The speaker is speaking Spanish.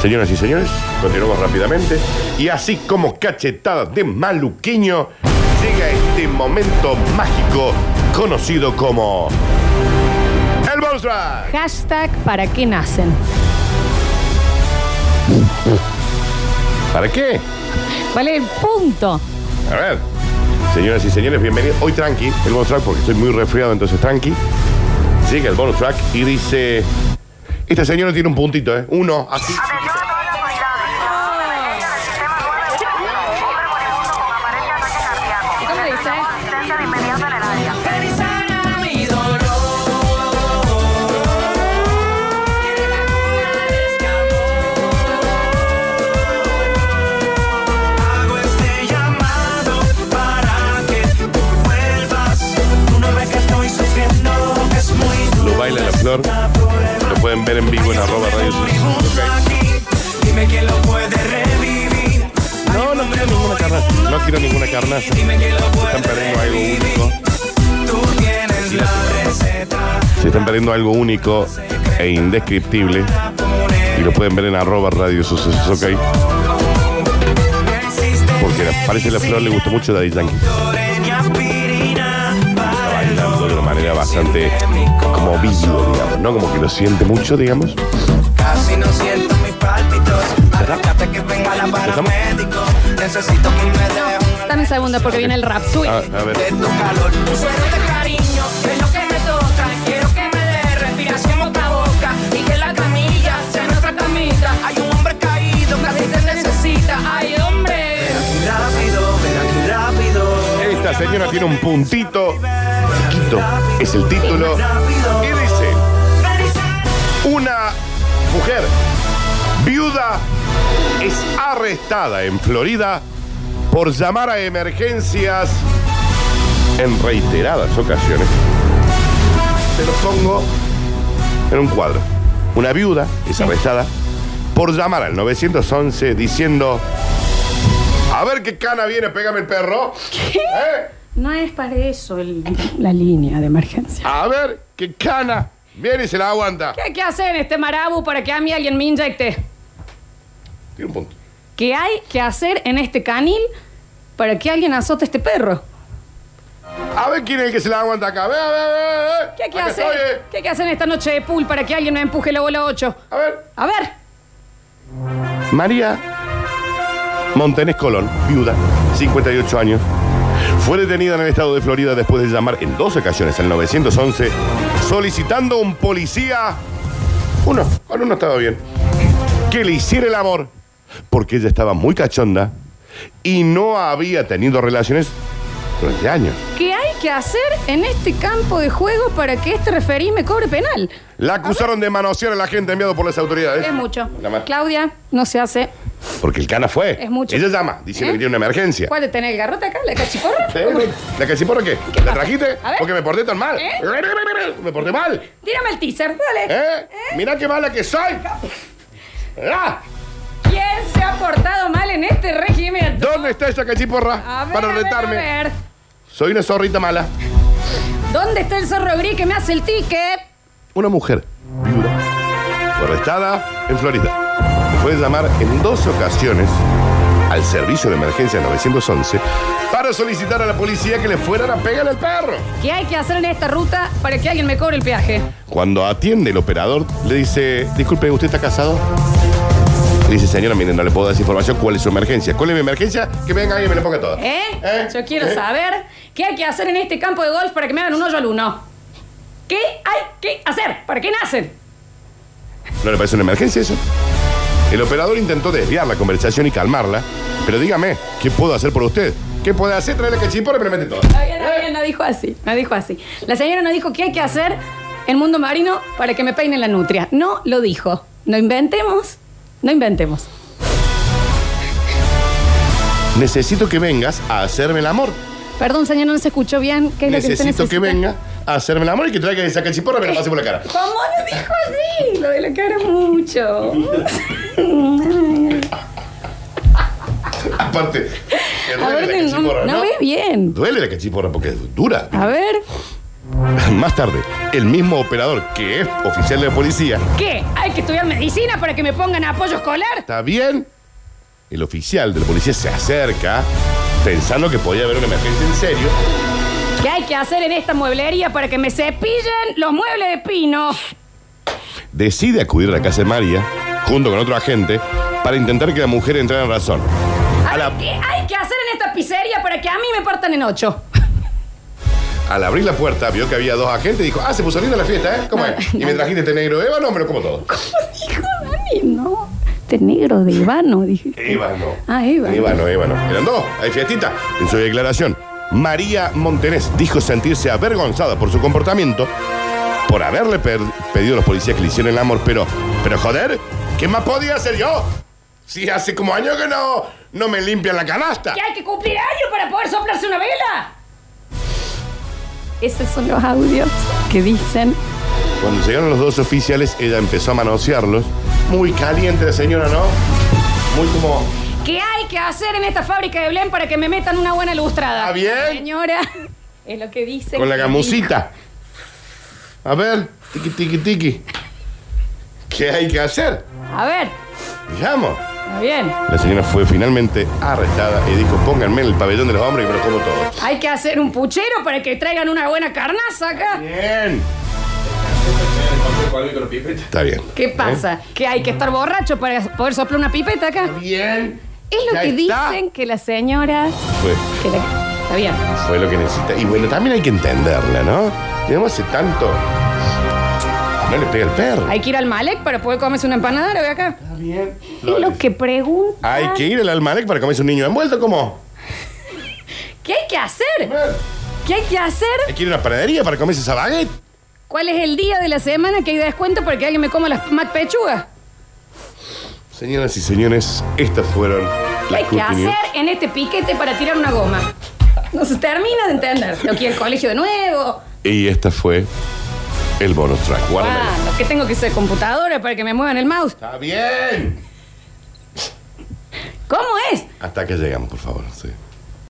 Señoras y señores, continuamos rápidamente. Y así como cachetadas de maluquiño, llega este momento mágico conocido como. El bonus track. Hashtag para qué nacen. ¿Para qué? ¿Cuál es el punto? A ver. Señoras y señores, bienvenidos. Hoy tranqui, el bonus track, porque estoy muy resfriado, entonces tranqui. Llega el bonus track y dice. Esta señora tiene un puntito, ¿eh? Uno, así. Atención a todas las unidades. Emergencia del sistema 911. Hombre moribundo con aparente ataque cardíaco. ¿Cómo dice? Asistencia de inmediato en el área. Hago este llamado para que tú vuelvas. Tú no ves que estoy sufriendo, que es muy duro. Lo baila la flor. Pueden ver en vivo en arroba dime quién lo puede revivir. No, no quiero ninguna carnaza. No quiero ninguna carnaza. Están perdiendo algo único. Se están perdiendo algo único e indescriptible. Y lo pueden ver en arroba radio sucesos, ok. Porque parece que la flor le gustó mucho Daddy Yankee. Está bailando de una manera bastante como vívido, digamos, ¿no? Como que lo siente mucho, digamos. Casi no siento mis pálpitos. Que venga la. Necesito que me dejes Dame un segundo porque viene el rap. Sube. A, a ver. de tu calor. Tu suero de cariño es lo que me toca. Quiero que me dé respiración boca a boca y que la camilla sea nuestra camita. Hay un hombre caído que a ti te necesita. Ay, hombre. Rápido, ven aquí rápido. Esta señora tiene un puntito. Es el título. Y dice: Una mujer viuda es arrestada en Florida por llamar a emergencias en reiteradas ocasiones. Te lo pongo en un cuadro. Una viuda es arrestada por llamar al 911 diciendo: A ver qué cana viene, pégame el perro. ¿Eh? No es para eso el- la línea de emergencia. A ver qué cana viene y se la aguanta. ¿Qué hay que hacer en este marabu para que a mí alguien me inyecte? Tiene un punto. ¿Qué hay que hacer en este canil para que alguien azote a este perro? A ver quién es el que se la aguanta acá. A ver, a ver, a ver, a ver. ¿Qué hay que Acá hacer? estoy, eh. ¿Qué hay que hacer en esta noche de pool para que alguien me empuje la bola 8? A ver. A ver. María Montenés Colón, viuda, 58 años, fue detenida en el estado de Florida después de llamar en dos ocasiones al 911 solicitando a un policía, uno, con uno estaba bien, que le hiciera el amor porque ella estaba muy cachonda y no había tenido relaciones durante años. ¿Qué hay que hacer en este campo de juego para que este referí me cobre penal? La acusaron de manosear a la gente enviado por las autoridades. Es mucho. Claudia, no se hace. Porque el cana fue. Es mucho. Ella llama diciendo ¿Eh? que tiene una emergencia. ¿Cuál de tener el garrote acá? ¿La cachiporra? ¿La cachiporra qué? ¿Qué ¿La pasa? trajiste? A ver. Porque me porté tan mal. ¿Eh? Me porté mal. Tírame el teaser, dale. ¿Eh? Mirá qué mala que soy. Ah, ¿Quién se ha portado mal en este regimiento? ¿Dónde está esa cachiporra A ver, para a ver, retarme? a ver. Soy una zorrita mala. ¿Dónde está el zorro gris que me hace el ticket? Una mujer viuda arrestada en Florida. Después de llamar en dos ocasiones al servicio de emergencia 911 para solicitar a la policía que le fueran a pegar al perro. ¿Qué hay que hacer en esta ruta para que alguien me cobre el peaje? Cuando atiende el operador, le dice, disculpe, ¿usted está casado? Le dice, señora, mire, no le puedo dar esa información. ¿Cuál es su emergencia? ¿Cuál es mi emergencia? Que venga ahí y me la ponga toda. ¿Eh? ¿Eh? Yo quiero ¿Eh? saber qué hay que hacer en este campo de golf para que me hagan un hoyo al uno. ¿Qué hay que hacer? ¿Para qué nacen? ¿No le parece una emergencia eso? El operador intentó desviar la conversación y calmarla, pero dígame, ¿qué puedo hacer por usted? ¿Qué puede hacer? Traerle cachipora y me la mete está bien, no dijo así, no dijo así. La señora no dijo qué hay que hacer en mundo marino para que me peinen la nutria. No lo dijo. No inventemos, no inventemos. Necesito que vengas a hacerme el amor. Perdón, señor, no se escuchó bien. ¿Qué es lo que usted Necesito que venga a hacerme el amor y que traiga esa cachiporra y me la pase por la cara. ¿Cómo no dijo así? Lo de la cara mucho. Aparte, que A duele ver, la no, cachiporra, no bien. Duele la cachiporra porque es dura. A ver. Más tarde, el mismo operador que es oficial de policía, ¿Qué? ¿Hay que estudiar medicina para que me pongan apoyo escolar? ¿está bien? El oficial de la policía se acerca pensando que podía haber una emergencia en serio. ¿Qué hay que hacer en esta mueblería para que me cepillen los muebles de pino? Decide acudir a la casa de María junto con otro agente para intentar que la mujer entrara en razón. A la- ¿Qué hay que hacer en esta pizzería para que a mí me partan en ocho? Al abrir la puerta, vio que había dos agentes y dijo, ah, se puso linda la fiesta, ¿eh? ¿Cómo es? Y me trajiste este negro Eva, no, me lo como todo. Dijo Dani, no. Este negro de Ivano, dije. Ébano. Ah, Ébano. Ébano, Ébano. Eran dos, hay fiestita. En su declaración, María Montenés dijo sentirse avergonzada por su comportamiento, por haberle per- pedido a los policías que le hicieran el amor, pero, pero joder, ¿qué más podía hacer yo? Si hace como años que no, no me limpian la canasta. ¿Que hay que cumplir años para poder soplarse una vela? Esos son los audios que dicen. Cuando llegaron los dos oficiales, ella empezó a manosearlos. Muy caliente la señora, ¿no? Muy como... ¿Qué hay que hacer en esta fábrica de Blend para que me metan una buena lustrada? ¿Está bien? Señora, es lo que dice. Con la gamusita. A ver, tiki tiki tiki. ¿Qué hay que hacer? A ver, Digamos. está bien. La señora fue finalmente arrestada y dijo, pónganme en el pabellón de los hombres y me lo como todo. Hay que hacer un puchero para que traigan una buena carnaza acá. Bien. Está bien. ¿Qué pasa? ¿Que hay que estar borracho para poder soplar una pipeta acá? Bien. Es lo Ya que está. dicen que la señora. Fue, que la- Está bien. fue lo que necesita. Y bueno, también hay que entenderla, ¿no? Digamos, hace tanto... No le pega el perro. Hay que ir al Malek para poder comerse una empanada, lo ve acá. Está bien. Es lo que pregunta. Hay que ir al almalec para comerse un niño envuelto, ¿cómo? ¿Qué hay que hacer? ¿Qué hay que hacer? Hay que ir a una panadería para comerse esa baguette. ¿Cuál es el día de la semana que hay descuento porque alguien me coma las Mac pechugas? Señoras y señores, estas fueron ¿Qué las hay que hacer en este piquete para tirar una goma? No se termina de entender. Que ir al colegio de nuevo. Y esta fue el bonus track. Guárdamelo. Ah, lo que tengo que ser computadora para que me muevan el mouse. Está bien. ¿Cómo es? Hasta que llegamos, por favor. sí.